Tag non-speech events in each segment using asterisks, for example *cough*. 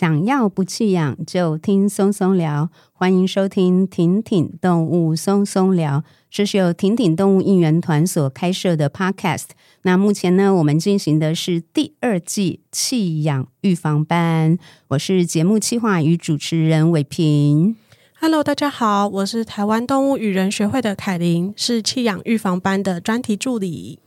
想要不弃养就听松松聊，欢迎收听挺挺动物松松聊，这是由挺挺动物应援团所开设的 Podcast。那目前呢，我们进行的是第二季弃养预防班，我是节目企划与主持人伟平。Hello，大家好，我是台湾动物与人学会的凯琳，是弃养预防班的专题助理。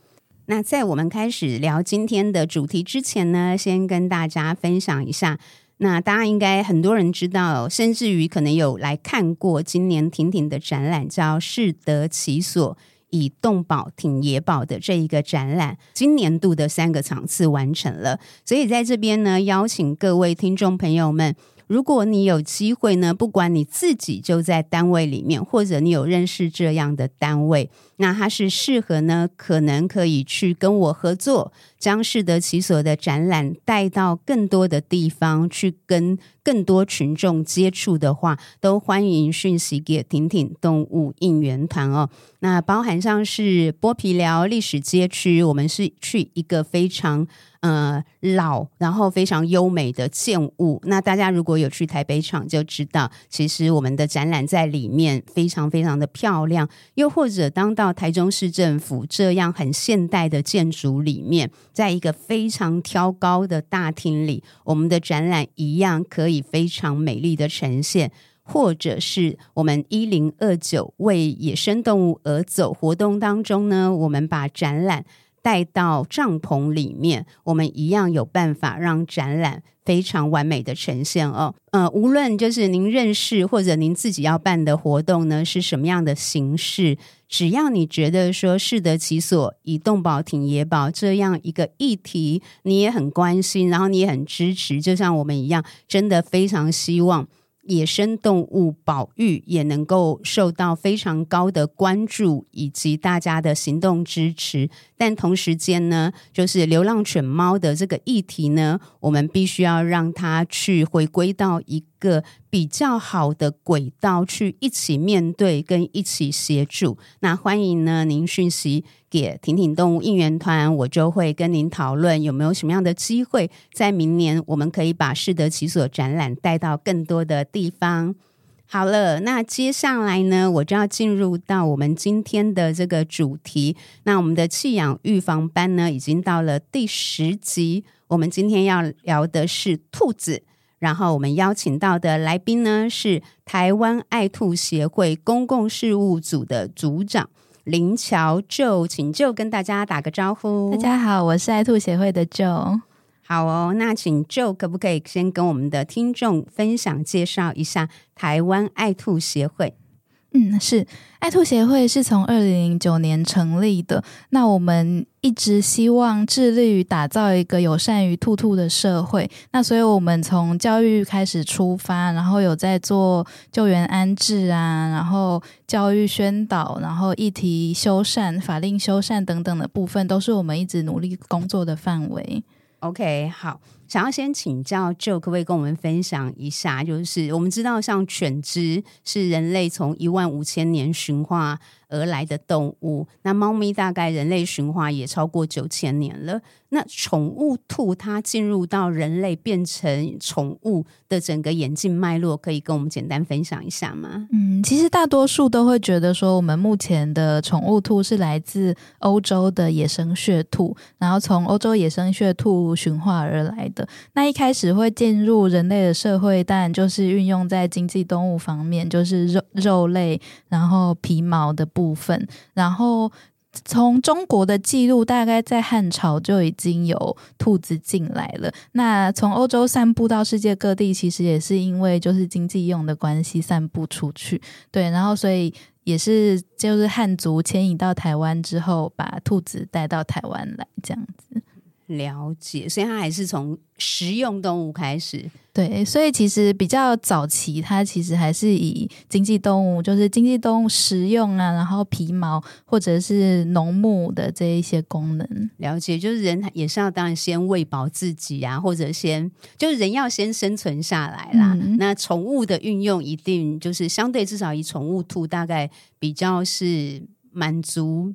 那在我们开始聊今天的主题之前呢，先跟大家分享一下。那大家应该很多人知道，甚至于可能有来看过今年婷婷的展览，叫“适得其所，以动保挺野保”的这一个展览，今年度的三个场次完成了。所以在这边呢，邀请各位听众朋友们。如果你有机会呢，不管你自己就在单位里面，或者你有认识这样的单位，那它是适合呢，可能可以去跟我合作，将适得其所的展览带到更多的地方去，跟更多群众接触的话，都欢迎讯息给挺挺动物应援团哦。那包含上是剥皮寮历史街区，我们是去一个非常。呃，老然后非常优美的建物。那大家如果有去台北场，就知道其实我们的展览在里面非常非常的漂亮。又或者当到台中市政府这样很现代的建筑里面，在一个非常挑高的大厅里，我们的展览一样可以非常美丽的呈现。或者是我们一零二九为野生动物而走活动当中呢，我们把展览。带到帐篷里面，我们一样有办法让展览非常完美的呈现哦。呃，无论就是您认识或者您自己要办的活动呢，是什么样的形式，只要你觉得说适得其所，以动保挺野保这样一个议题，你也很关心，然后你也很支持，就像我们一样，真的非常希望。野生动物保育也能够受到非常高的关注以及大家的行动支持，但同时间呢，就是流浪犬猫的这个议题呢，我们必须要让它去回归到一个比较好的轨道，去一起面对跟一起协助。那欢迎呢，您讯息给婷婷动物应援团，我就会跟您讨论有没有什么样的机会，在明年我们可以把适得其所展览带到更多的地方。好了，那接下来呢，我就要进入到我们今天的这个主题。那我们的弃养预防班呢，已经到了第十集，我们今天要聊的是兔子。然后我们邀请到的来宾呢，是台湾爱兔协会公共事务组的组长林乔 Jo，请 Jo 跟大家打个招呼。大家好，我是爱兔协会的 Jo。好哦，那请 Jo 可不可以先跟我们的听众分享介绍一下台湾爱兔协会？嗯，是爱兔协会是从二零零九年成立的。那我们一直希望致力于打造一个友善于兔兔的社会。那所以我们从教育开始出发，然后有在做救援安置啊，然后教育宣导，然后议题修缮、法令修缮等等的部分，都是我们一直努力工作的范围。OK，好。想要先请教 Joe，可不可以跟我们分享一下？就是我们知道，像犬只是人类从一万五千年驯化而来的动物，那猫咪大概人类驯化也超过九千年了。那宠物兔它进入到人类变成宠物的整个演进脉络，可以跟我们简单分享一下吗？嗯，其实大多数都会觉得说，我们目前的宠物兔是来自欧洲的野生血兔，然后从欧洲野生血兔驯化而来的。那一开始会进入人类的社会，当然就是运用在经济动物方面，就是肉肉类，然后皮毛的部部分。然后从中国的记录，大概在汉朝就已经有兔子进来了。那从欧洲散布到世界各地，其实也是因为就是经济用的关系散布出去。对，然后所以也是就是汉族迁移到台湾之后，把兔子带到台湾来这样子。了解，所以它还是从食用动物开始。对，所以其实比较早期，它其实还是以经济动物，就是经济动物食用啊，然后皮毛或者是农牧的这一些功能。了解，就是人也是要当然先喂饱自己啊，或者先就是人要先生存下来啦。嗯、那宠物的运用一定就是相对至少以宠物兔大概比较是满足。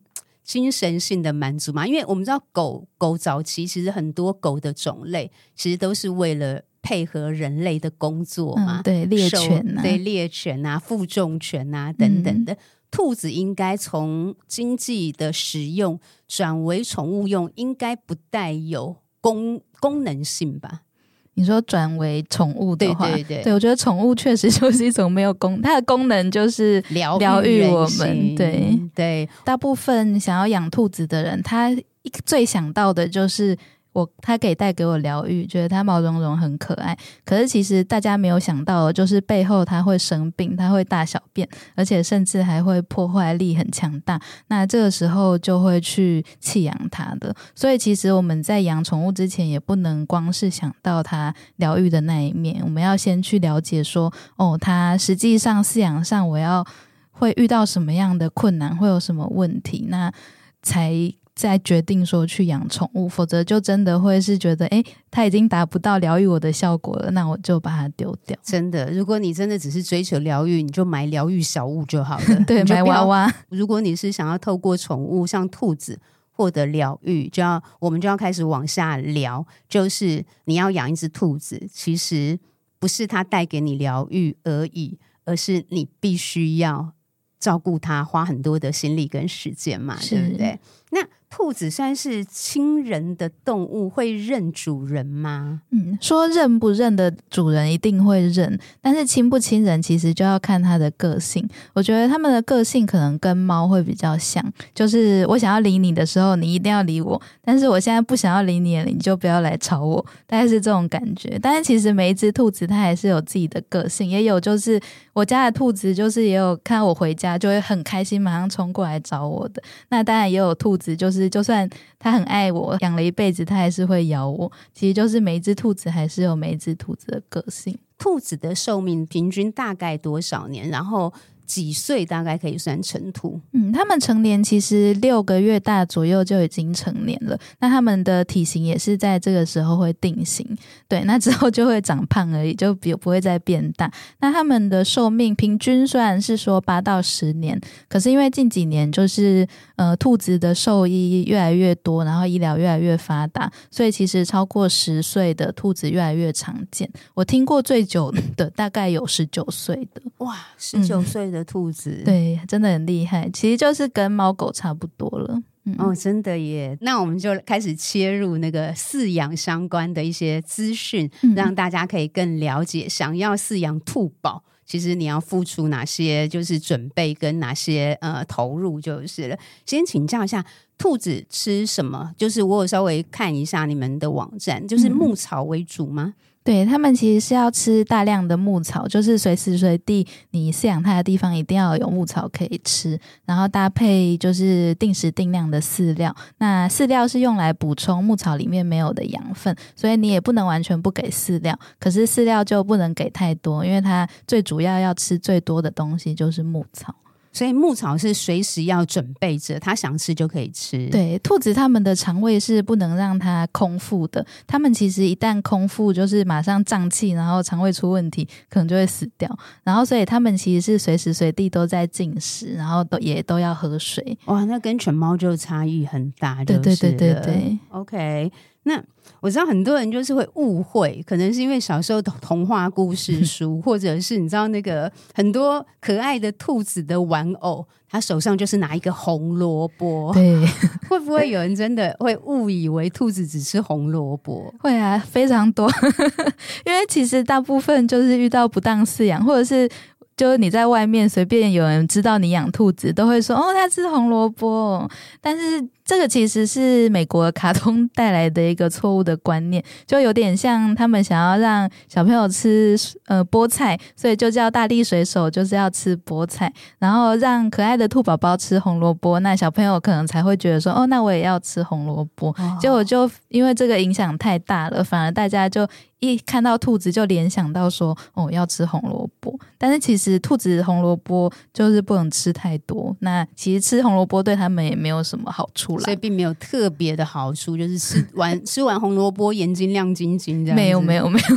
精神性的满足嘛，因为我们知道狗狗早期其实很多狗的种类其实都是为了配合人类的工作嘛，嗯、对猎犬、啊，对猎犬啊，负重犬啊等等的。嗯、兔子应该从经济的使用转为宠物用，应该不带有功功能性吧？你说转为宠物的话，对对对，对我觉得宠物确实 *laughs* 就是一种没有功，它的功能就是疗疗愈我们。对对，大部分想要养兔子的人，他最想到的就是。我它可以带给我疗愈，觉得它毛茸茸很可爱。可是其实大家没有想到，就是背后它会生病，它会大小便，而且甚至还会破坏力很强大。那这个时候就会去弃养它的。所以其实我们在养宠物之前，也不能光是想到它疗愈的那一面，我们要先去了解说，哦，它实际上饲养上我要会遇到什么样的困难，会有什么问题，那才。再决定说去养宠物，否则就真的会是觉得，哎，它已经达不到疗愈我的效果了，那我就把它丢掉。真的，如果你真的只是追求疗愈，你就买疗愈小物就好了。*laughs* 对，买娃娃。如果你是想要透过宠物，像兔子获得疗愈，就要我们就要开始往下聊，就是你要养一只兔子，其实不是它带给你疗愈而已，而是你必须要照顾它，花很多的心力跟时间嘛，对不对？那兔子算是亲人的动物，会认主人吗？嗯，说认不认的主人一定会认，但是亲不亲人其实就要看它的个性。我觉得他们的个性可能跟猫会比较像，就是我想要理你的时候，你一定要理我；但是我现在不想要理你了，你就不要来吵我，大概是这种感觉。但是其实每一只兔子它还是有自己的个性，也有就是我家的兔子，就是也有看到我回家就会很开心，马上冲过来找我的。那当然也有兔子，就是。就算它很爱我，养了一辈子，它还是会咬我。其实就是每一只兔子还是有每一只兔子的个性。兔子的寿命平均大概多少年？然后。几岁大概可以算成兔？嗯，他们成年其实六个月大左右就已经成年了。那他们的体型也是在这个时候会定型，对，那之后就会长胖而已，就比不会再变大。那他们的寿命平均虽然是说八到十年，可是因为近几年就是呃兔子的兽医越来越多，然后医疗越来越发达，所以其实超过十岁的兔子越来越常见。我听过最久的大概有十九岁的，哇，十九岁的。兔子对，真的很厉害，其实就是跟猫狗差不多了。嗯、哦，真的耶！那我们就开始切入那个饲养相关的一些资讯，嗯、让大家可以更了解，想要饲养兔宝，其实你要付出哪些就是准备跟哪些呃投入就是了。先请教一下，兔子吃什么？就是我有稍微看一下你们的网站，就是牧草为主吗？嗯对，他们其实是要吃大量的牧草，就是随时随地你饲养它的地方一定要有牧草可以吃，然后搭配就是定时定量的饲料。那饲料是用来补充牧草里面没有的养分，所以你也不能完全不给饲料。可是饲料就不能给太多，因为它最主要要吃最多的东西就是牧草。所以牧草是随时要准备着，它想吃就可以吃。对，兔子它们的肠胃是不能让它空腹的，它们其实一旦空腹，就是马上胀气，然后肠胃出问题，可能就会死掉。然后，所以它们其实是随时随地都在进食，然后都也都要喝水。哇，那跟犬猫就差异很大。对对对对对。OK，那。我知道很多人就是会误会，可能是因为小时候的童话故事书，*laughs* 或者是你知道那个很多可爱的兔子的玩偶，他手上就是拿一个红萝卜。对，*laughs* 会不会有人真的会误以为兔子只吃红萝卜？会啊，非常多。*laughs* 因为其实大部分就是遇到不当饲养，或者是。就是你在外面随便有人知道你养兔子，都会说哦，它吃红萝卜。但是这个其实是美国卡通带来的一个错误的观念，就有点像他们想要让小朋友吃呃菠菜，所以就叫大力水手就是要吃菠菜，然后让可爱的兔宝宝吃红萝卜，那小朋友可能才会觉得说哦，那我也要吃红萝卜。结果就因为这个影响太大了，反而大家就。一看到兔子就联想到说哦，要吃红萝卜，但是其实兔子红萝卜就是不能吃太多。那其实吃红萝卜对他们也没有什么好处啦，所以并没有特别的好处，就是吃 *laughs* 完吃完红萝卜眼睛亮晶晶这样。没有没有没有，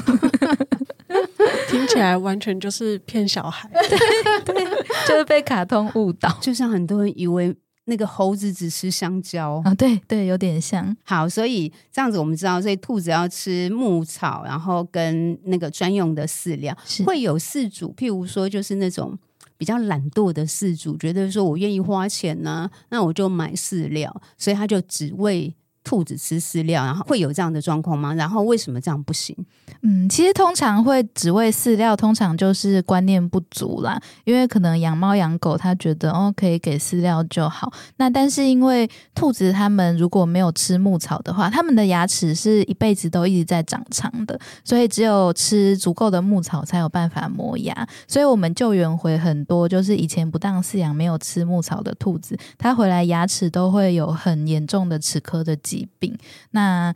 *laughs* 听起来完全就是骗小孩，对对，就是被卡通误导。就像很多人以为那个猴子只吃香蕉啊，对对，有点像。好，所以这样子我们知道，所以兔子要吃牧草，然后跟那个专用的饲料，是会有饲主，譬如说就是那种比较懒惰的饲主，觉得说我愿意花钱呢、那我就买饲料，所以他就只喂。兔子吃饲料，然后会有这样的状况吗？然后为什么这样不行？嗯，其实通常会只喂饲料，通常就是观念不足啦。因为可能养猫养狗，他觉得哦可以给饲料就好。那但是因为兔子它们如果没有吃牧草的话，它们的牙齿是一辈子都一直在长长的，所以只有吃足够的牧草才有办法磨牙。所以我们救援回很多就是以前不当饲养没有吃牧草的兔子，它回来牙齿都会有很严重的齿科的疾病，那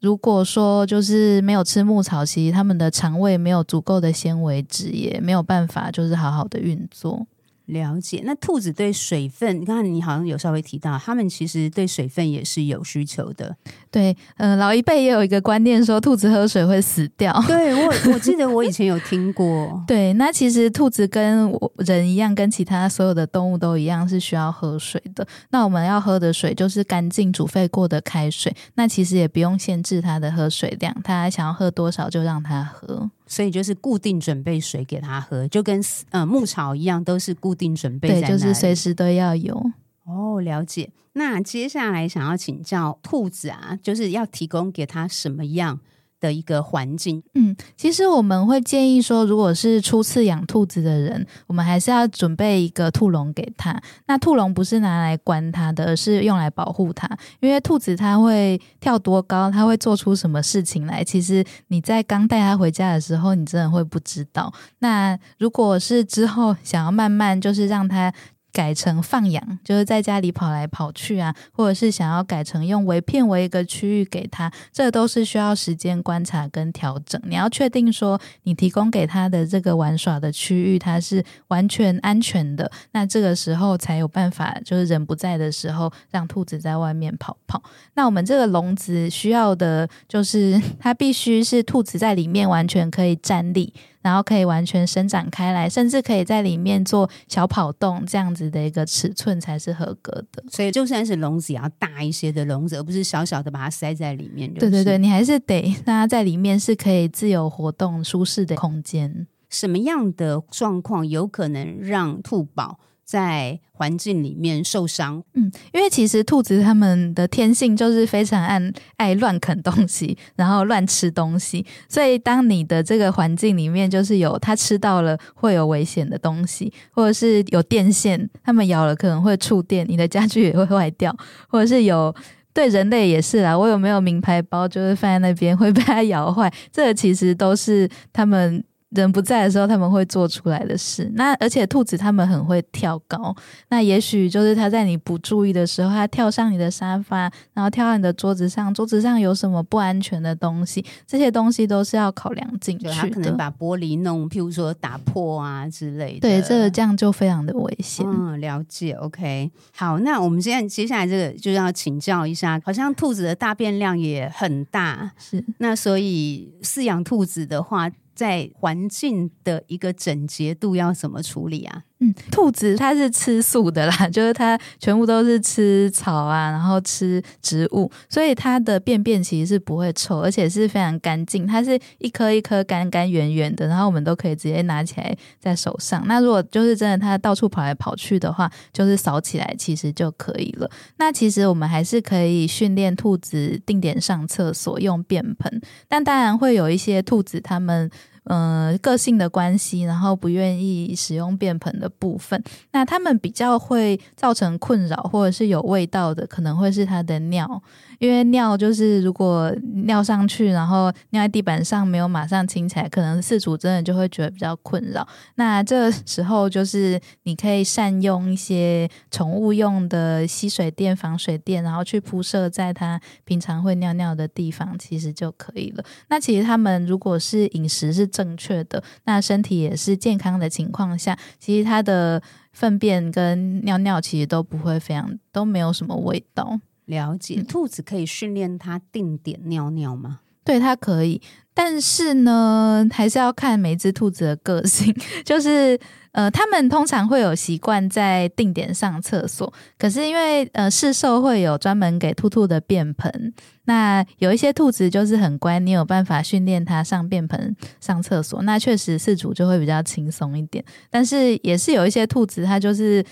如果说就是没有吃牧草，其实他们的肠胃没有足够的纤维质，也没有办法就是好好的运作。了解，那兔子对水分，你看你好像有稍微提到，他们其实对水分也是有需求的。对，呃，老一辈也有一个观念说，兔子喝水会死掉。对，我，*laughs* 我记得我以前有听过。对，那其实兔子跟人一样，跟其他所有的动物都一样，是需要喝水的。那我们要喝的水就是干净煮沸过的开水。那其实也不用限制它的喝水量，它想要喝多少就让它喝。所以就是固定准备水给他喝，就跟呃牧草一样，都是固定准备。对，就是随时都要有。哦，了解。那接下来想要请教兔子啊，就是要提供给他什么样的一个环境，嗯，其实我们会建议说，如果是初次养兔子的人，我们还是要准备一个兔笼给他。那兔笼不是拿来关它的，而是用来保护它。因为兔子它会跳多高，它会做出什么事情来，其实你在刚带它回家的时候，你真的会不知道。那如果是之后想要慢慢就是让它。改成放养，就是在家里跑来跑去啊，或者是想要改成用围片围一个区域给他，这都是需要时间观察跟调整。你要确定说，你提供给他的这个玩耍的区域，它是完全安全的，那这个时候才有办法，就是人不在的时候，让兔子在外面跑跑。那我们这个笼子需要的就是，它必须是兔子在里面完全可以站立。然后可以完全伸展开来，甚至可以在里面做小跑动，这样子的一个尺寸才是合格的。所以就算是笼子也要大一些的笼子，而不是小小的把它塞在里面。对对对，你还是得让它在里面是可以自由活动、舒适的空间。什么样的状况有可能让兔宝在环境里面受伤，嗯，因为其实兔子它们的天性就是非常爱爱乱啃东西，*laughs* 然后乱吃东西，所以当你的这个环境里面就是有它吃到了会有危险的东西，或者是有电线，它们咬了可能会触电，你的家具也会坏掉，*laughs* 或者是有对人类也是啦，我有没有名牌包就是放在那边会被它咬坏，这其实都是它们。人不在的时候，他们会做出来的事。那而且兔子他们很会跳高，那也许就是它在你不注意的时候，它跳上你的沙发，然后跳到你的桌子上。桌子上有什么不安全的东西？这些东西都是要考量进去的。它可能把玻璃弄，譬如说打破啊之类的。对，这个这样就非常的危险。嗯，了解。OK，好，那我们现在接下来这个就是要请教一下，好像兔子的大便量也很大，是。那所以饲养兔子的话。在环境的一个整洁度要怎么处理啊？嗯，兔子它是吃素的啦，*laughs* 就是它全部都是吃草啊，然后吃植物，所以它的便便其实是不会臭，而且是非常干净。它是一颗一颗干干圆圆的，然后我们都可以直接拿起来在手上。那如果就是真的它到处跑来跑去的话，就是扫起来其实就可以了。那其实我们还是可以训练兔子定点上厕所用便盆，但当然会有一些兔子它们。呃，个性的关系，然后不愿意使用便盆的部分，那他们比较会造成困扰，或者是有味道的，可能会是他的尿。因为尿就是如果尿上去，然后尿在地板上没有马上清起来，可能饲主真的就会觉得比较困扰。那这时候就是你可以善用一些宠物用的吸水垫、防水垫，然后去铺设在它平常会尿尿的地方，其实就可以了。那其实他们如果是饮食是正确的，那身体也是健康的情况下，其实它的粪便跟尿尿其实都不会非常，都没有什么味道。了解，兔子可以训练它定点尿尿吗？对，它可以。但是呢，还是要看每只兔子的个性。*laughs* 就是呃，他们通常会有习惯在定点上厕所，可是因为呃，市售会有专门给兔兔的便盆。那有一些兔子就是很乖，你有办法训练它上便盆上厕所，那确实饲主就会比较轻松一点。但是也是有一些兔子，它就是。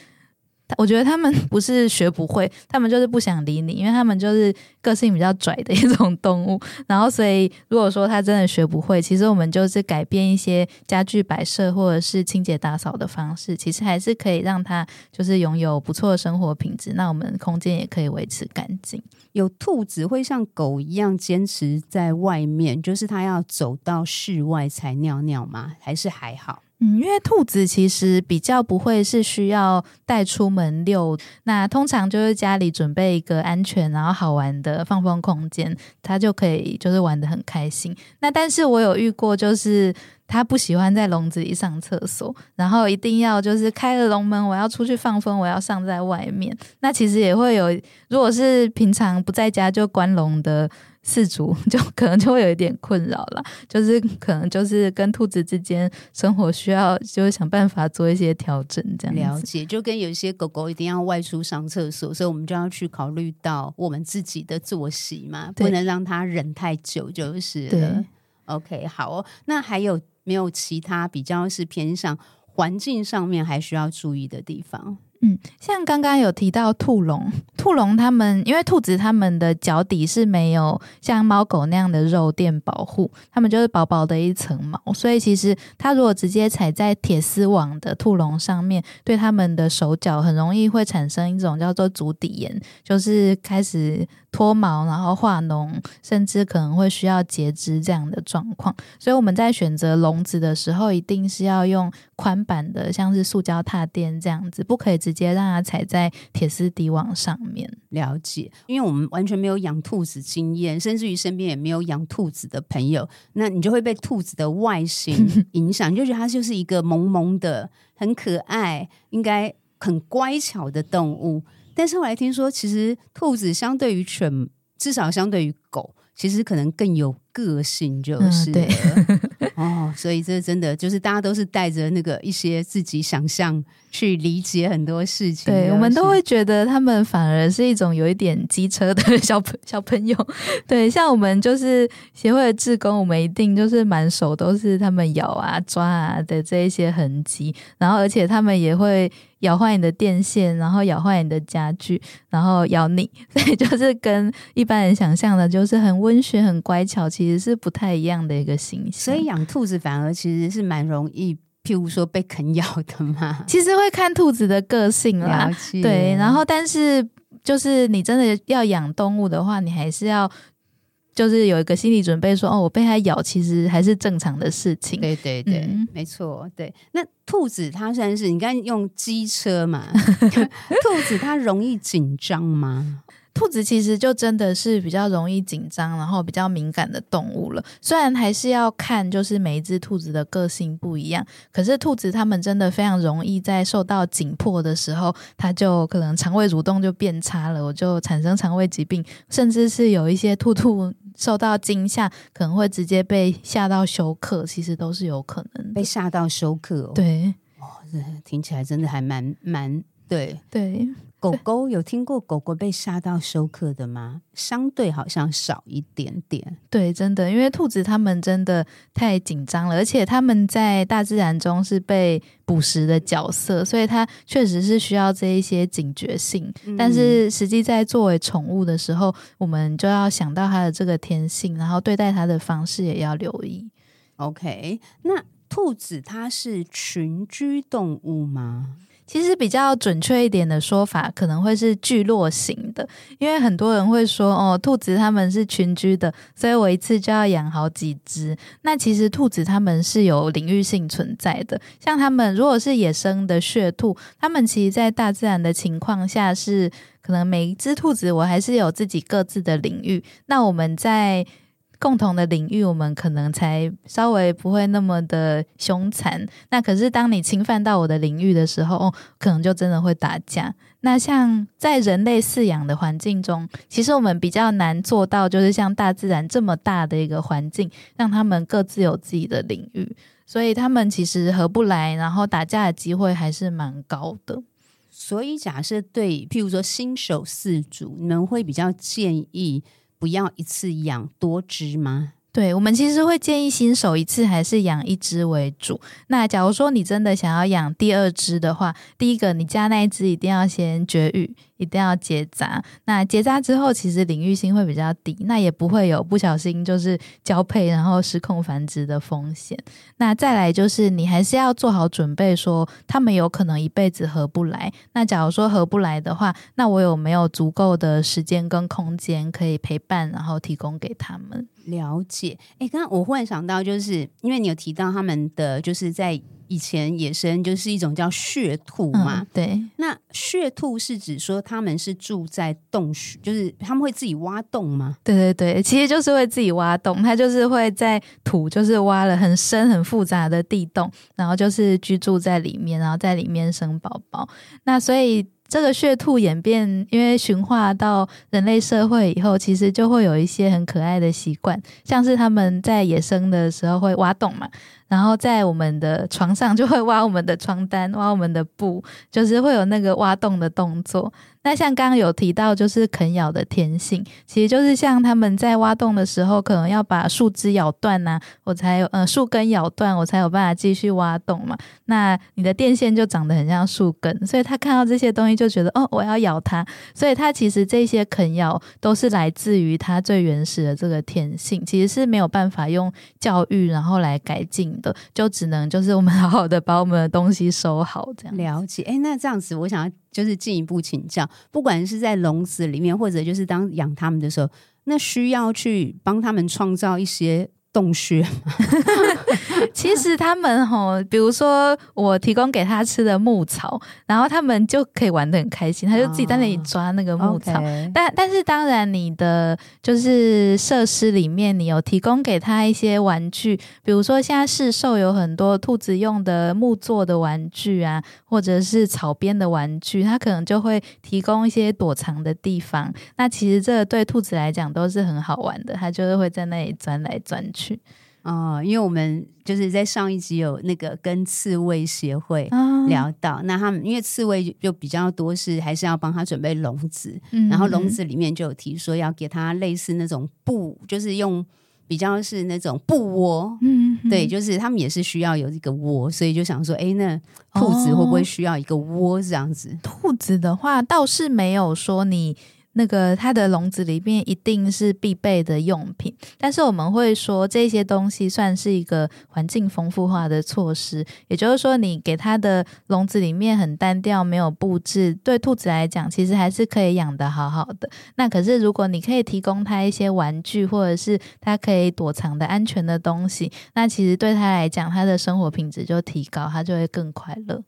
我觉得他们不是学不会，他们就是不想理你，因为他们就是个性比较拽的一种动物。然后，所以如果说他真的学不会，其实我们就是改变一些家具摆设或者是清洁打扫的方式，其实还是可以让他就是拥有不错的生活品质。那我们空间也可以维持干净。有兔子会像狗一样坚持在外面，就是他要走到室外才尿尿吗？还是还好？因为兔子其实比较不会是需要带出门遛，那通常就是家里准备一个安全然后好玩的放风空间，它就可以就是玩的很开心。那但是我有遇过，就是它不喜欢在笼子里上厕所，然后一定要就是开了笼门，我要出去放风，我要上在外面。那其实也会有，如果是平常不在家就关笼的。饲主就可能就会有一点困扰了，就是可能就是跟兔子之间生活需要，就是想办法做一些调整，这样了解。就跟有一些狗狗一定要外出上厕所，所以我们就要去考虑到我们自己的作息嘛，不能让它忍太久，就是了。对，OK，好哦。那还有没有其他比较是偏向环境上面还需要注意的地方？嗯，像刚刚有提到兔笼，*laughs* 兔笼它们因为兔子它们的脚底是没有像猫狗那样的肉垫保护，它们就是薄薄的一层毛，所以其实它如果直接踩在铁丝网的兔笼上面，对它们的手脚很容易会产生一种叫做足底炎，就是开始脱毛，然后化脓，甚至可能会需要截肢这样的状况。所以我们在选择笼子的时候，一定是要用宽版的，像是塑胶踏垫这样子，不可以直。直接让它踩在铁丝底网上面。了解，因为我们完全没有养兔子经验，甚至于身边也没有养兔子的朋友，那你就会被兔子的外形 *laughs* 影响，你就觉得它就是一个萌萌的、很可爱、应该很乖巧的动物。但是后来听说，其实兔子相对于犬，至少相对于狗，其实可能更有个性，就是、嗯、对。*laughs* 哦，所以这真的就是大家都是带着那个一些自己想象去理解很多事情。对，我们都会觉得他们反而是一种有一点机车的 *laughs* 小朋小朋友。*laughs* 对，像我们就是协会的志工，我们一定就是满手都是他们咬啊抓啊的这一些痕迹，然后而且他们也会咬坏你的电线，然后咬坏你的家具，然后咬你。*laughs* 所以就是跟一般人想象的，就是很温驯、很乖巧，其实是不太一样的一个形象。所以养兔子反而其实是蛮容易，譬如说被啃咬的嘛。*laughs* 其实会看兔子的个性啦，对。然后，但是就是你真的要养动物的话，你还是要就是有一个心理准备说，说哦，我被它咬，其实还是正常的事情。对对对，嗯、没错。对，那兔子它算是你刚才用机车嘛？*laughs* 兔子它容易紧张吗？兔子其实就真的是比较容易紧张，然后比较敏感的动物了。虽然还是要看，就是每一只兔子的个性不一样，可是兔子它们真的非常容易在受到紧迫的时候，它就可能肠胃蠕动就变差了，我就产生肠胃疾病，甚至是有一些兔兔受到惊吓，可能会直接被吓到休克，其实都是有可能被吓到休克哦。对，哦，这听起来真的还蛮蛮对对。狗狗有听过狗狗被杀到休克的吗？相对好像少一点点。对，真的，因为兔子它们真的太紧张了，而且它们在大自然中是被捕食的角色，所以它确实是需要这一些警觉性。嗯、但是实际在作为宠物的时候，我们就要想到它的这个天性，然后对待它的方式也要留意。OK，那兔子它是群居动物吗？其实比较准确一点的说法，可能会是聚落型的，因为很多人会说哦，兔子它们是群居的，所以我一次就要养好几只。那其实兔子它们是有领域性存在的，像它们如果是野生的血兔，它们其实在大自然的情况下是可能每一只兔子我还是有自己各自的领域。那我们在共同的领域，我们可能才稍微不会那么的凶残。那可是当你侵犯到我的领域的时候，哦，可能就真的会打架。那像在人类饲养的环境中，其实我们比较难做到，就是像大自然这么大的一个环境，让他们各自有自己的领域，所以他们其实合不来，然后打架的机会还是蛮高的。所以假设对，譬如说新手饲主，你们会比较建议不要一次养多只吗？对，我们其实会建议新手一次还是养一只为主。那假如说你真的想要养第二只的话，第一个你家那一只一定要先绝育。一定要结扎，那结扎之后，其实领域性会比较低，那也不会有不小心就是交配然后失控繁殖的风险。那再来就是你还是要做好准备，说他们有可能一辈子合不来。那假如说合不来的话，那我有没有足够的时间跟空间可以陪伴，然后提供给他们？了解。哎，刚刚我忽然想到，就是因为你有提到他们的就是在。以前野生就是一种叫穴兔嘛，嗯，对。那穴兔是指说他们是住在洞穴，就是他们会自己挖洞吗？对对对，其实就是会自己挖洞，它就是会在土就是挖了很深很复杂的地洞，然后就是居住在里面，然后在里面生宝宝。那所以。这个血兔演变，因为驯化到人类社会以后，其实就会有一些很可爱的习惯，像是他们在野生的时候会挖洞嘛，然后在我们的床上就会挖我们的床单、挖我们的布，就是会有那个挖洞的动作。那像刚刚有提到，就是啃咬的天性，其实就是像他们在挖洞的时候，可能要把树枝咬断呐、啊，我才有呃树根咬断，我才有办法继续挖洞嘛。那你的电线就长得很像树根，所以他看到这些东西就觉得哦，我要咬它。所以他其实这些啃咬都是来自于他最原始的这个天性，其实是没有办法用教育然后来改进的，就只能就是我们好好的把我们的东西收好这样。了解，哎，那这样子，我想要。就是进一步请教，不管是在笼子里面，或者就是当养它们的时候，那需要去帮他们创造一些。洞穴，*laughs* 其实他们吼，比如说我提供给他吃的牧草，然后他们就可以玩的很开心，他就自己在那里抓那个牧草。Oh, okay. 但但是当然，你的就是设施里面，你有提供给他一些玩具，比如说现在市售有很多兔子用的木做的玩具啊，或者是草编的玩具，他可能就会提供一些躲藏的地方。那其实这个对兔子来讲都是很好玩的，他就是会在那里钻来钻去。哦，因为我们就是在上一集有那个跟刺猬协会聊到，哦、那他们因为刺猬就比较多，是还是要帮他准备笼子，嗯、然后笼子里面就有提说要给他类似那种布，就是用比较是那种布窝，嗯，对，就是他们也是需要有一个窝，所以就想说，哎，那兔子会不会需要一个窝这样子？哦、兔子的话倒是没有说你。那个它的笼子里面一定是必备的用品，但是我们会说这些东西算是一个环境丰富化的措施，也就是说，你给它的笼子里面很单调，没有布置，对兔子来讲，其实还是可以养得好好的。那可是如果你可以提供它一些玩具，或者是它可以躲藏的安全的东西，那其实对它来讲，它的生活品质就提高，它就会更快乐。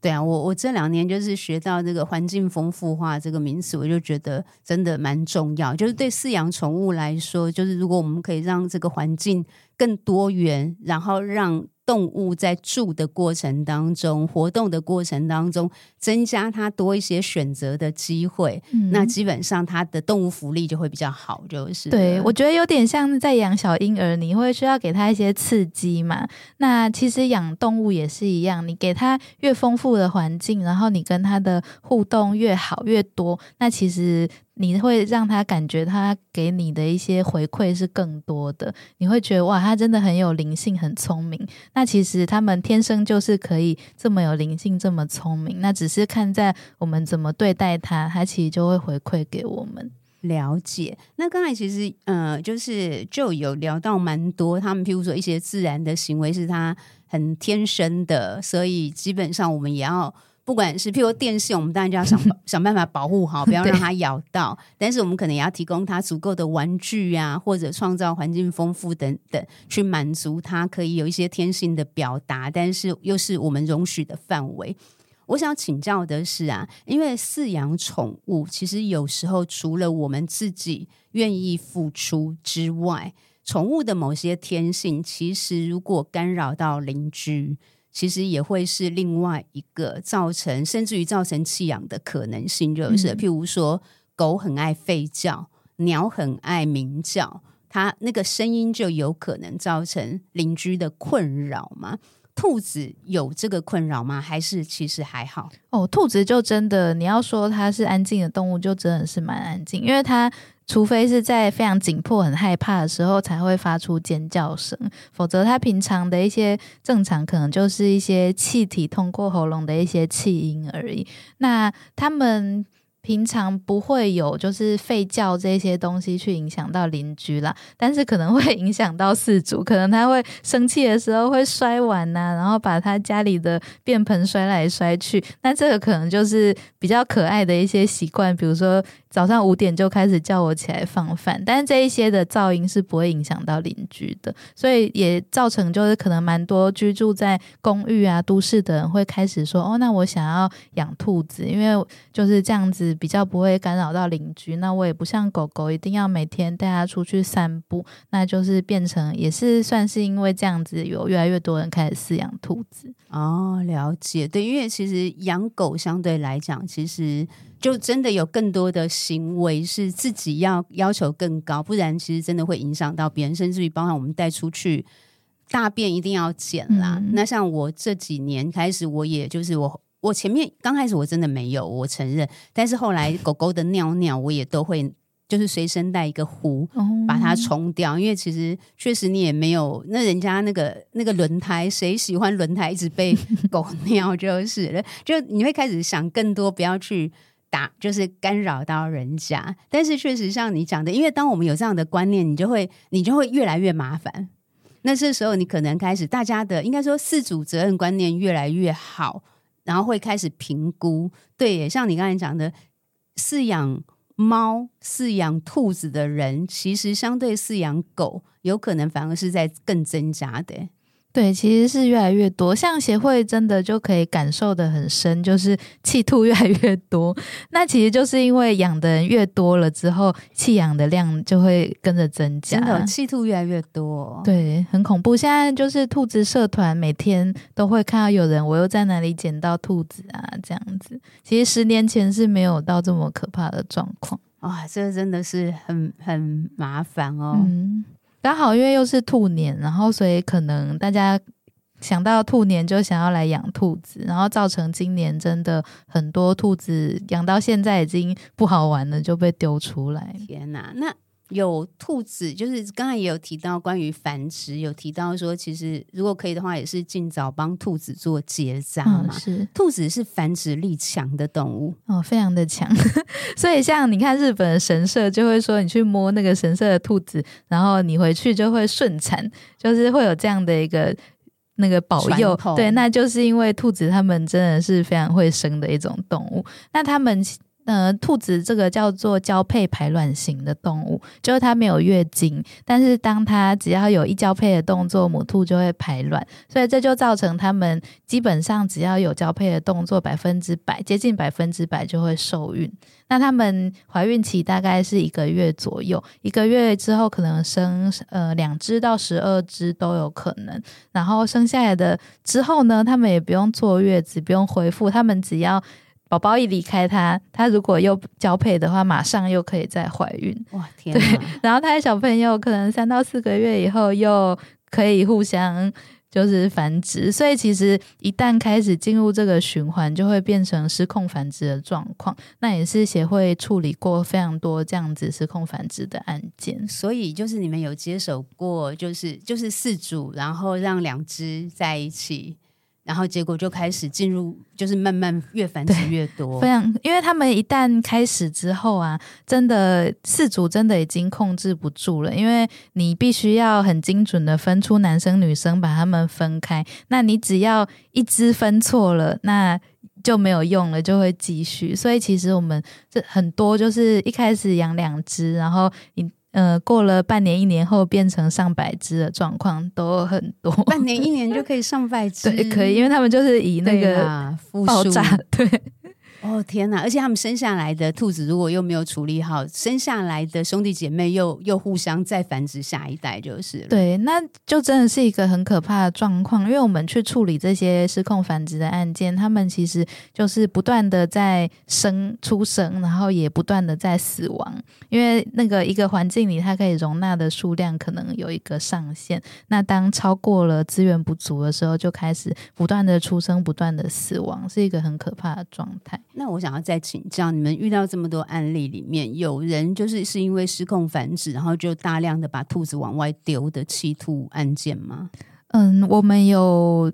对啊，我我这两年就是学到这个环境丰富化这个名词，我就觉得真的蛮重要。就是对饲养宠物来说，就是如果我们可以让这个环境更多元，然后让动物在住的过程当中、活动的过程当中，增加它多一些选择的机会，嗯、那基本上它的动物福利就会比较好。就是对，我觉得有点像在养小婴儿，你会需要给他一些刺激嘛。那其实养动物也是一样，你给他越丰富的环境，然后你跟他的互动越好越多，那其实。你会让他感觉他给你的一些回馈是更多的，你会觉得哇，他真的很有灵性，很聪明。那其实他们天生就是可以这么有灵性，这么聪明。那只是看在我们怎么对待他，他其实就会回馈给我们。了解。那刚才其实呃，就是就有聊到蛮多，他们譬如说一些自然的行为是他很天生的，所以基本上我们也要。不管是譬如电线，我们当然就要想 *laughs* 想办法保护好，不要让它咬到。但是我们可能也要提供它足够的玩具啊，或者创造环境丰富等等，去满足它可以有一些天性的表达，但是又是我们容许的范围。我想请教的是啊，因为饲养宠物，其实有时候除了我们自己愿意付出之外，宠物的某些天性，其实如果干扰到邻居，其实也会是另外一个造成，甚至于造成弃养的可能性，就是、嗯、譬如说，狗很爱吠叫，鸟很爱鸣叫，它那个声音就有可能造成邻居的困扰嘛。兔子有这个困扰吗？还是其实还好？哦，兔子就真的，你要说它是安静的动物，就真的是蛮安静，因为它除非是在非常紧迫、很害怕的时候才会发出尖叫声，否则它平常的一些正常，可能就是一些气体通过喉咙的一些气音而已。那它们。平常不会有就是吠叫这些东西去影响到邻居啦，但是可能会影响到饲主，可能他会生气的时候会摔碗呐、然后把他家里的便盆摔来摔去，那这个可能就是比较可爱的一些习惯，比如说。早上五点就开始叫我起来放饭，但是这一些的噪音是不会影响到邻居的，所以也造成就是可能蛮多居住在公寓啊、都市的人会开始说：“哦，那我想要养兔子，因为就是这样子比较不会干扰到邻居。那我也不像狗狗一定要每天带它出去散步，那就是变成也是算是因为这样子，有越来越多人开始饲养兔子。”哦，了解，对，因为其实养狗相对来讲，其实。就真的有更多的行为是自己要要求更高，不然其实真的会影响到别人，甚至于包括我们带出去大便一定要捡啦。嗯、那像我这几年开始，我也就是我我前面刚开始我真的没有，我承认，但是后来狗狗的尿尿我也都会就是随身带一个壶把它冲掉，因为其实确实你也没有那人家那个那个轮胎，谁喜欢轮胎一直被狗 *laughs* 尿就是了，就你会开始想更多，不要去。打就是干扰到人家，但是确实像你讲的，因为当我们有这样的观念，你就会你就会越来越麻烦。那这时候你可能开始大家的应该说四主责任观念越来越好，然后会开始评估。对，像你刚才讲的，饲养猫、饲养兔子的人，其实相对饲养狗，有可能反而是在更增加的。对，其实是越来越多，像协会真的就可以感受的很深，就是弃兔越来越多。那其实就是因为养的人越多了之后，弃养的量就会跟着增加。真的，弃兔越来越多，对，很恐怖。现在就是兔子社团每天都会看到有人，我又在哪里捡到兔子啊？这样子。其实十年前是没有到这么可怕的状况。哇，这真的是很很麻烦哦。嗯。刚好因为又是兔年，然后所以可能大家想到兔年就想要来养兔子，然后造成今年真的很多兔子养到现在已经不好玩了，就被丢出来。天哪，那。有兔子，就是刚才也有提到关于繁殖，有提到说，其实如果可以的话，也是尽早帮兔子做结扎嘛。嗯、是，兔子是繁殖力强的动物哦，非常的强。*laughs* 所以像你看日本的神社，就会说你去摸那个神社的兔子，然后你回去就会顺产，就是会有这样的一个那个保佑。对，那就是因为兔子它们真的是非常会生的一种动物，那它们。呃，兔子这个叫做交配排卵型的动物，就是它没有月经，但是当它只要有一交配的动作，母兔就会排卵，所以这就造成它们基本上只要有交配的动作，百分之百接近百分之百就会受孕。那它们怀孕期大概是一个月左右，一个月之后可能生呃两只到十二只都有可能。然后生下来的之后呢，它们也不用坐月子，不用恢复，它们只要。宝宝一离开他，他如果又交配的话，马上又可以再怀孕。哇，天哪！对，然后他的小朋友可能三到四个月以后又可以互相就是繁殖，所以其实一旦开始进入这个循环，就会变成失控繁殖的状况。那也是协会处理过非常多这样子失控繁殖的案件。所以就是你们有接手过，就是就是四组，然后让两只在一起。然后结果就开始进入，就是慢慢越繁殖越多。非常，因为他们一旦开始之后啊，真的饲主真的已经控制不住了，因为你必须要很精准的分出男生女生，把他们分开。那你只要一只分错了，那就没有用了，就会继续。所以其实我们这很多就是一开始养两只，然后你。呃，过了半年、一年后，变成上百只的状况都很多。半年、一年就可以上百 *laughs* 只，对，可以，因为他们就是以那个爆炸，*laughs* 对，哦天哪！而且他们生下来的兔子如果又没有处理好，生下来的兄弟姐妹又又互相再繁殖下一代，就是对，那就真的是一个很可怕的状况。因为我们去处理这些失控繁殖的案件，他们其实就是不断的在生出生，然后也不断的在死亡。因为那个一个环境里，它可以容纳的数量可能有一个上限。那当超过了资源不足的时候，就开始不断的出生，不断的死亡，是一个很可怕的状态。那我想要再请教，你们遇到这么多案例里面，有人就是是因为失控繁殖，然后就大量的把兔子往外丢的弃兔案件吗？嗯，我们有。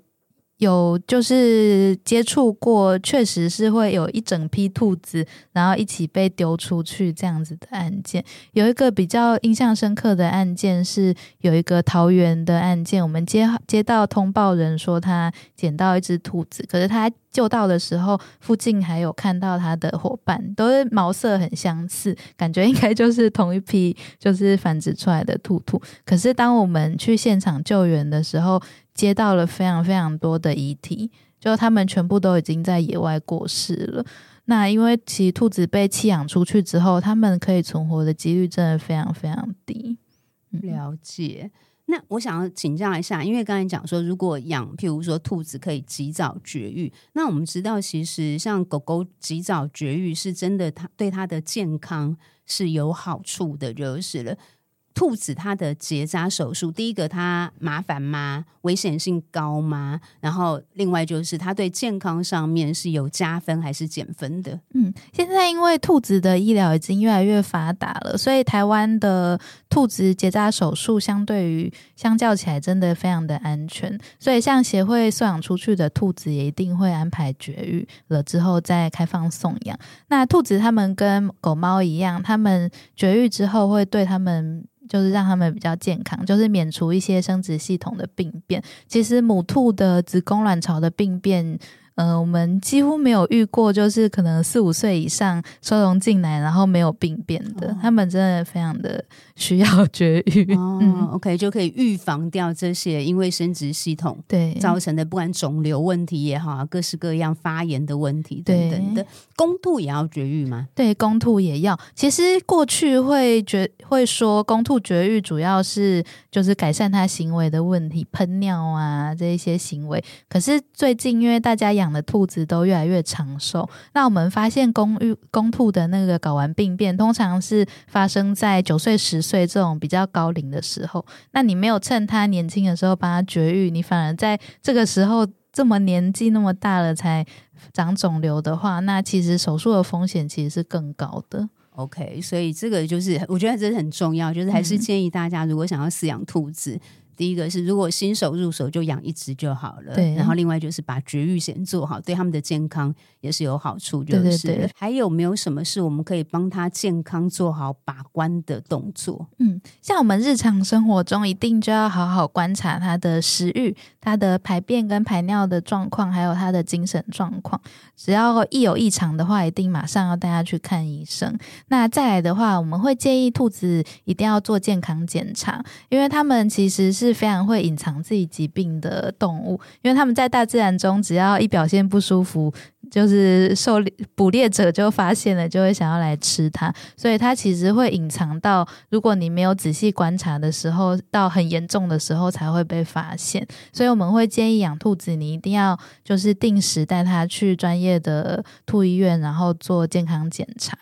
有就是接触过，确实是会有一整批兔子，然后一起被丢出去这样子的案件。有一个比较印象深刻的案件是有一个桃园的案件，我们接接到通报人说他捡到一只兔子，可是他救到的时候，附近还有看到他的伙伴，都是毛色很相似，感觉应该就是同一批，就是繁殖出来的兔兔。可是当我们去现场救援的时候，接到了非常非常多的遗体，就他们全部都已经在野外过世了。那因为其实兔子被弃养出去之后，它们可以存活的几率真的非常非常低。了解。那我想要请教一下，因为刚才讲说，如果养，譬如说兔子可以及早绝育，那我们知道，其实像狗狗及早绝育是真的，它对它的健康是有好处的，就是了。兔子它的结扎手术，第一个它麻烦吗？危险性高吗？然后另外就是它对健康上面是有加分还是减分的？嗯，现在因为兔子的医疗已经越来越发达了，所以台湾的兔子结扎手术相对于相较起来真的非常的安全。所以像协会送养出去的兔子也一定会安排绝育了之后再开放送养。那兔子它们跟狗猫一样，它们绝育之后会对它们。就是让他们比较健康，就是免除一些生殖系统的病变。其实母兔的子宫卵巢的病变。嗯、呃，我们几乎没有遇过，就是可能四五岁以上收容进来，然后没有病变的，哦、他们真的非常的需要绝育。哦、嗯，OK，就可以预防掉这些因为生殖系统对造成的，不管肿瘤问题也好，各式各样发炎的问题等等的。公兔也要绝育吗？对，公兔也要。其实过去会绝会说公兔绝育主要是就是改善它行为的问题，喷尿啊这一些行为。可是最近因为大家养的兔子都越来越长寿。那我们发现公育公兔的那个睾丸病变，通常是发生在九岁、十岁这种比较高龄的时候。那你没有趁他年轻的时候帮他绝育，你反而在这个时候这么年纪那么大了才长肿瘤的话，那其实手术的风险其实是更高的。OK，所以这个就是我觉得这是很重要，就是还是建议大家如果想要饲养兔子。嗯第一个是，如果新手入手就养一只就好了。对，然后另外就是把绝育先做好，对他们的健康也是有好处。就是，对对对。还有没有什么是我们可以帮他健康做好把关的动作？嗯，像我们日常生活中一定就要好好观察他的食欲、他的排便跟排尿的状况，还有他的精神状况。只要一有异常的话，一定马上要带他去看医生。那再来的话，我们会建议兔子一定要做健康检查，因为他们其实是。是非常会隐藏自己疾病的动物，因为他们在大自然中，只要一表现不舒服，就是狩猎捕猎者就发现了，就会想要来吃它。所以它其实会隐藏到，如果你没有仔细观察的时候，到很严重的时候才会被发现。所以我们会建议养兔子，你一定要就是定时带它去专业的兔医院，然后做健康检查。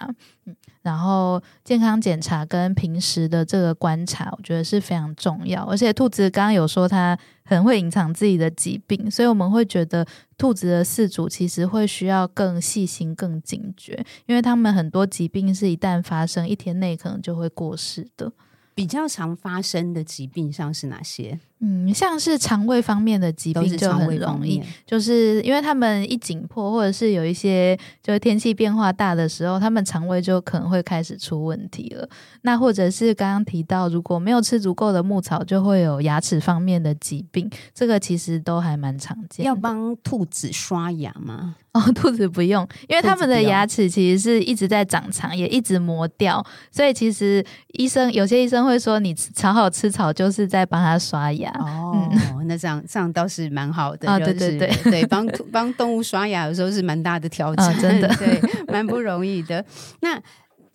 嗯。然后健康检查跟平时的这个观察，我觉得是非常重要。而且兔子刚刚有说它很会隐藏自己的疾病，所以我们会觉得兔子的饲主其实会需要更细心、更警觉，因为他们很多疾病是一旦发生，一天内可能就会过世的。比较常发生的疾病像是哪些？嗯，像是肠胃方面的疾病就很容易，就是因为他们一紧迫，或者是有一些就是天气变化大的时候，他们肠胃就可能会开始出问题了。那或者是刚刚提到，如果没有吃足够的牧草，就会有牙齿方面的疾病，这个其实都还蛮常见。要帮兔子刷牙吗？*laughs* 哦，兔子不用，因为他们的牙齿其实是一直在长长，也一直磨掉，所以其实医生有些医生会说，你好好吃草就是在帮他刷牙。牙。哦，嗯、*laughs* 那这样这样倒是蛮好的。啊、就是，对对对，对，帮 *laughs* 帮动物刷牙有时候是蛮大的挑战，啊、真的，对，蛮不容易的。那。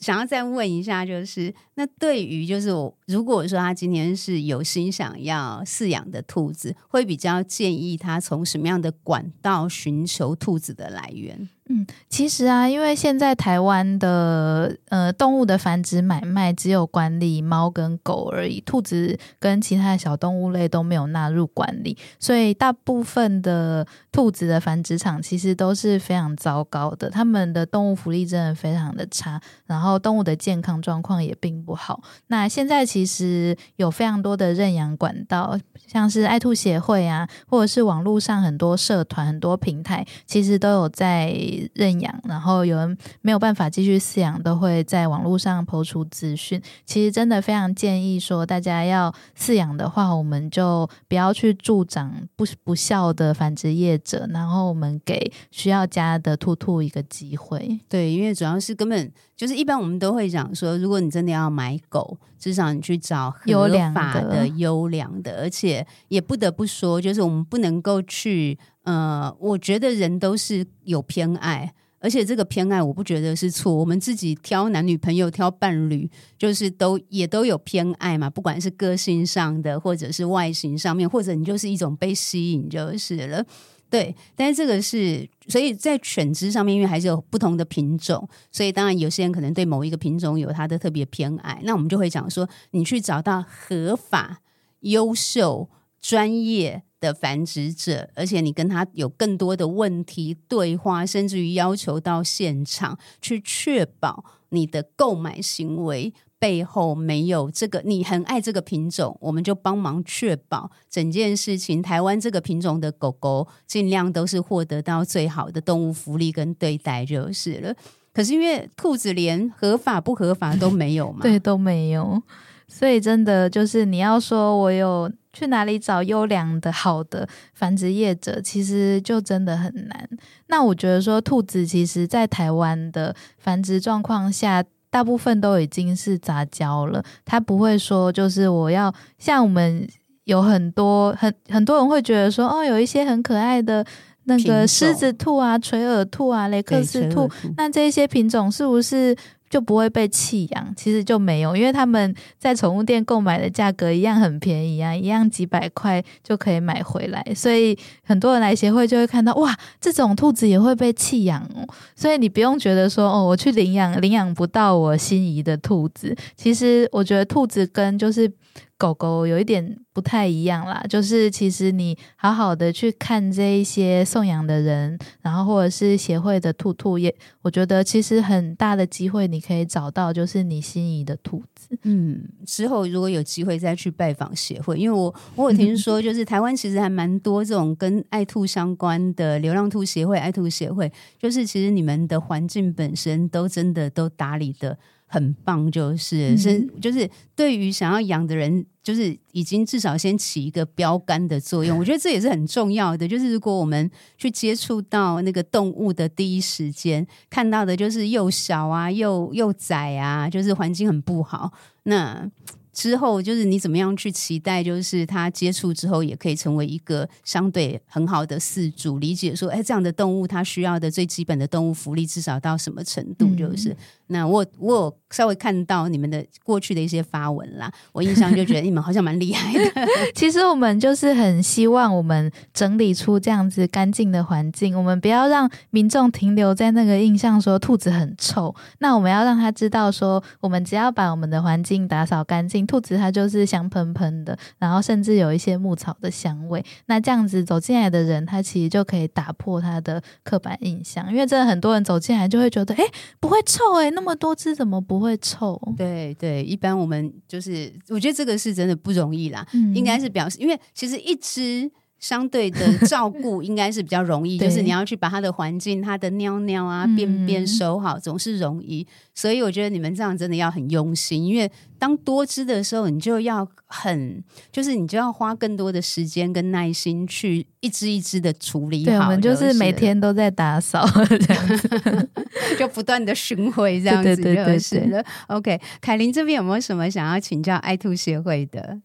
想要再问一下，就是那对于就是我，如果说他今天是有心想要饲养的兔子，会比较建议他从什么样的管道寻求兔子的来源？嗯，其实啊，因为现在台湾的呃动物的繁殖买卖只有管理猫跟狗而已，兔子跟其他的小动物类都没有纳入管理，所以大部分的兔子的繁殖场其实都是非常糟糕的，他们的动物福利真的非常的差，然后动物的健康状况也并不不好。那现在其实有非常多的认养管道，像是爱兔协会啊，或者是网络上很多社团、很多平台，其实都有在。认养，然后有人没有办法继续饲养，都会在网络上抛出资讯。其实真的非常建议说，大家要饲养的话，我们就不要去助长不不孝的繁殖业者，然后我们给需要家的兔兔一个机会。对，因为主要是根本就是一般我们都会讲说，如果你真的要买狗，至少你去找合法的、优良的，而且也不得不说，就是我们不能够去。呃，我觉得人都是有偏爱，而且这个偏爱我不觉得是错。我们自己挑男女朋友、挑伴侣，就是都也都有偏爱嘛，不管是个性上的，或者是外形上面，或者你就是一种被吸引就是了。对，但是这个是，所以在犬只上面，因为还是有不同的品种，所以当然有些人可能对某一个品种有他的特别偏爱，那我们就会讲说，你去找到合法、优秀、专业。的繁殖者，而且你跟他有更多的问题对话，甚至于要求到现场去确保你的购买行为背后没有这个，你很爱这个品种，我们就帮忙确保整件事情。台湾这个品种的狗狗尽量都是获得到最好的动物福利跟对待就是了。可是因为兔子连合法不合法都没有嘛，*laughs* 对，都没有，所以真的就是你要说我有。去哪里找优良的好的繁殖业者，其实就真的很难。那我觉得说，兔子其实在台湾的繁殖状况下，大部分都已经是杂交了。它不会说，就是我要像我们有很多很很多人会觉得说，哦，有一些很可爱的那个狮子兔啊、垂耳兔啊、雷克斯兔，兔那这些品种是不是？就不会被弃养，其实就没有，因为他们在宠物店购买的价格一样很便宜啊，一样几百块就可以买回来，所以很多人来协会就会看到，哇，这种兔子也会被弃养哦，所以你不用觉得说，哦，我去领养，领养不到我心仪的兔子，其实我觉得兔子跟就是。狗狗有一点不太一样啦，就是其实你好好的去看这一些送养的人，然后或者是协会的兔兔也，我觉得其实很大的机会你可以找到就是你心仪的兔子。嗯，之后如果有机会再去拜访协会，因为我我有听说，就是台湾其实还蛮多这种跟爱兔相关的流浪兔协会、爱兔协会，就是其实你们的环境本身都真的都打理的。很棒，就是是就是对于想要养的人，就是已经至少先起一个标杆的作用。*laughs* 我觉得这也是很重要的。就是如果我们去接触到那个动物的第一时间，看到的就是又小啊，又又窄啊，就是环境很不好，那。之后就是你怎么样去期待，就是他接触之后也可以成为一个相对很好的饲主，理解说，哎，这样的动物它需要的最基本的动物福利至少到什么程度？就是、嗯、那我我有稍微看到你们的过去的一些发文啦，*laughs* 我印象就觉得你们好像蛮厉害的。*laughs* 其实我们就是很希望我们整理出这样子干净的环境，我们不要让民众停留在那个印象说兔子很臭，那我们要让他知道说，我们只要把我们的环境打扫干净。兔子它就是香喷喷的，然后甚至有一些牧草的香味。那这样子走进来的人，他其实就可以打破他的刻板印象，因为真的很多人走进来就会觉得，哎，不会臭哎，那么多只怎么不会臭？对对，一般我们就是，我觉得这个是真的不容易啦，嗯、应该是表示，因为其实一只。相对的 *laughs* 照顾应该是比较容易，就是你要去把它的环境、它的尿尿啊、便便收好，总是容易。所以我觉得你们这样真的要很用心，因为当多只的时候，你就要很，就是你就要花更多的时间跟耐心去一只一只的处理好。对，我们就是每天都在打扫，*laughs* 这样子，*laughs* 就不断的巡回这样子就是了。OK，凯琳这边有没有什么想要请教爱兔协会的？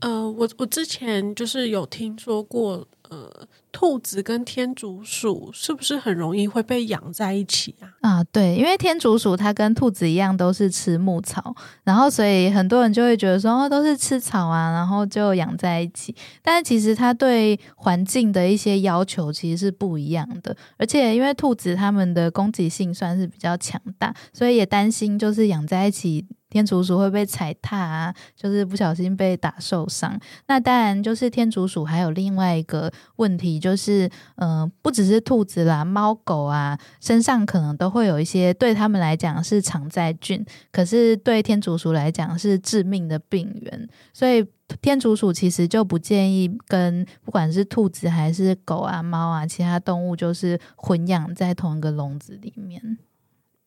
呃，我我之前就是有听说过，呃，兔子跟天竺鼠是不是很容易会被养在一起啊？啊，对，因为天竺鼠它跟兔子一样都是吃牧草，然后所以很多人就会觉得说，哦，都是吃草啊，然后就养在一起。但是其实它对环境的一些要求其实是不一样的，而且因为兔子它们的攻击性算是比较强大，所以也担心就是养在一起。天竺鼠会被踩踏啊，就是不小心被打受伤。那当然，就是天竺鼠还有另外一个问题，就是嗯、不只是兔子啦，猫狗啊，身上可能都会有一些对他们来讲是常在菌，可是对天竺鼠来讲是致命的病源。所以天竺鼠其实就不建议跟不管是兔子还是狗啊、猫啊，其他动物就是混养在同一个笼子里面。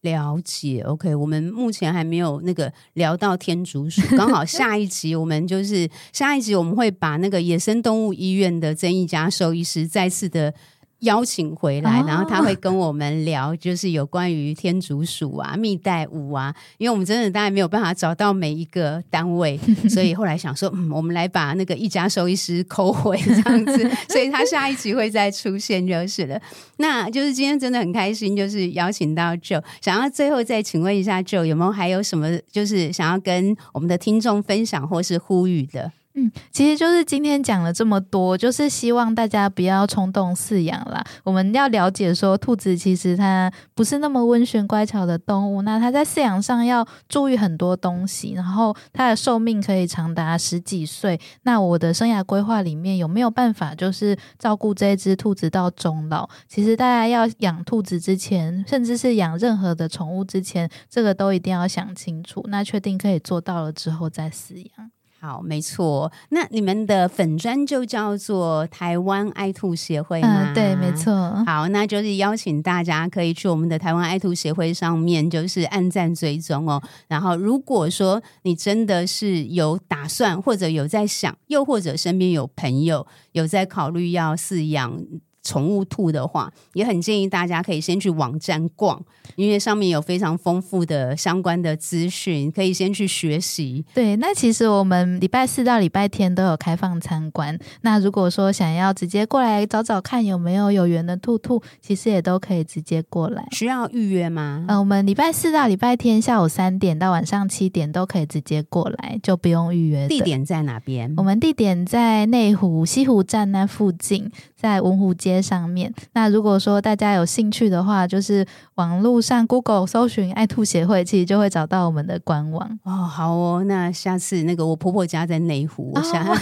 了解，OK，我们目前还没有那个聊到天竺鼠，刚好 *laughs* 下一集我们就是下一集我们会把那个野生动物医院的曾一家兽医师再次的。邀请回来，然后他会跟我们聊，就是有关于天竺鼠啊、蜜袋鼯啊，因为我们真的当然没有办法找到每一个单位，*laughs* 所以后来想说，嗯，我们来把那个一家兽医师抠回这样子，*laughs* 所以他下一集会再出现就是了。那就是今天真的很开心，就是邀请到 Joe，想要最后再请问一下 Joe，有没有还有什么就是想要跟我们的听众分享或是呼吁的？嗯，其实就是今天讲了这么多，就是希望大家不要冲动饲养啦。我们要了解说，兔子其实它不是那么温驯乖巧的动物，那它在饲养上要注意很多东西，然后它的寿命可以长达十几岁。那我的生涯规划里面有没有办法，就是照顾这只兔子到终老？其实大家要养兔子之前，甚至是养任何的宠物之前，这个都一定要想清楚。那确定可以做到了之后再饲养。好，没错。那你们的粉砖就叫做台湾爱兔协会吗？嗯，对，没错。好，那就是邀请大家可以去我们的台湾爱兔协会上面，就是按赞追踪哦。然后，如果说你真的是有打算，或者有在想，又或者身边有朋友有在考虑要饲养。宠物兔的话，也很建议大家可以先去网站逛，因为上面有非常丰富的相关的资讯，可以先去学习。对，那其实我们礼拜四到礼拜天都有开放参观。那如果说想要直接过来找找看有没有有缘的兔兔，其实也都可以直接过来。需要预约吗？呃，我们礼拜四到礼拜天下午三点到晚上七点都可以直接过来，就不用预约。地点在哪边？我们地点在内湖西湖站那附近，在文湖街上面，那如果说大家有兴趣的话，就是网络上 Google 搜寻爱兔协会，其实就会找到我们的官网哦。好哦，那下次那个我婆婆家在内湖，我想，哦、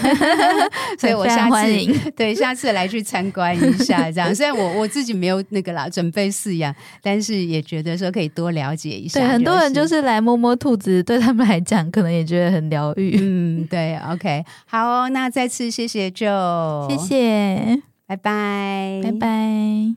*laughs* 所以我下次 *laughs* 对下次来去参观一下，*laughs* 这样。虽然我我自己没有那个啦，准备饲养，但是也觉得说可以多了解一下。对，很多人就是来摸摸兔子，对他们来讲，可能也觉得很疗愈。嗯，对，OK，好哦，那再次谢谢 Joe，谢谢。拜拜，拜拜。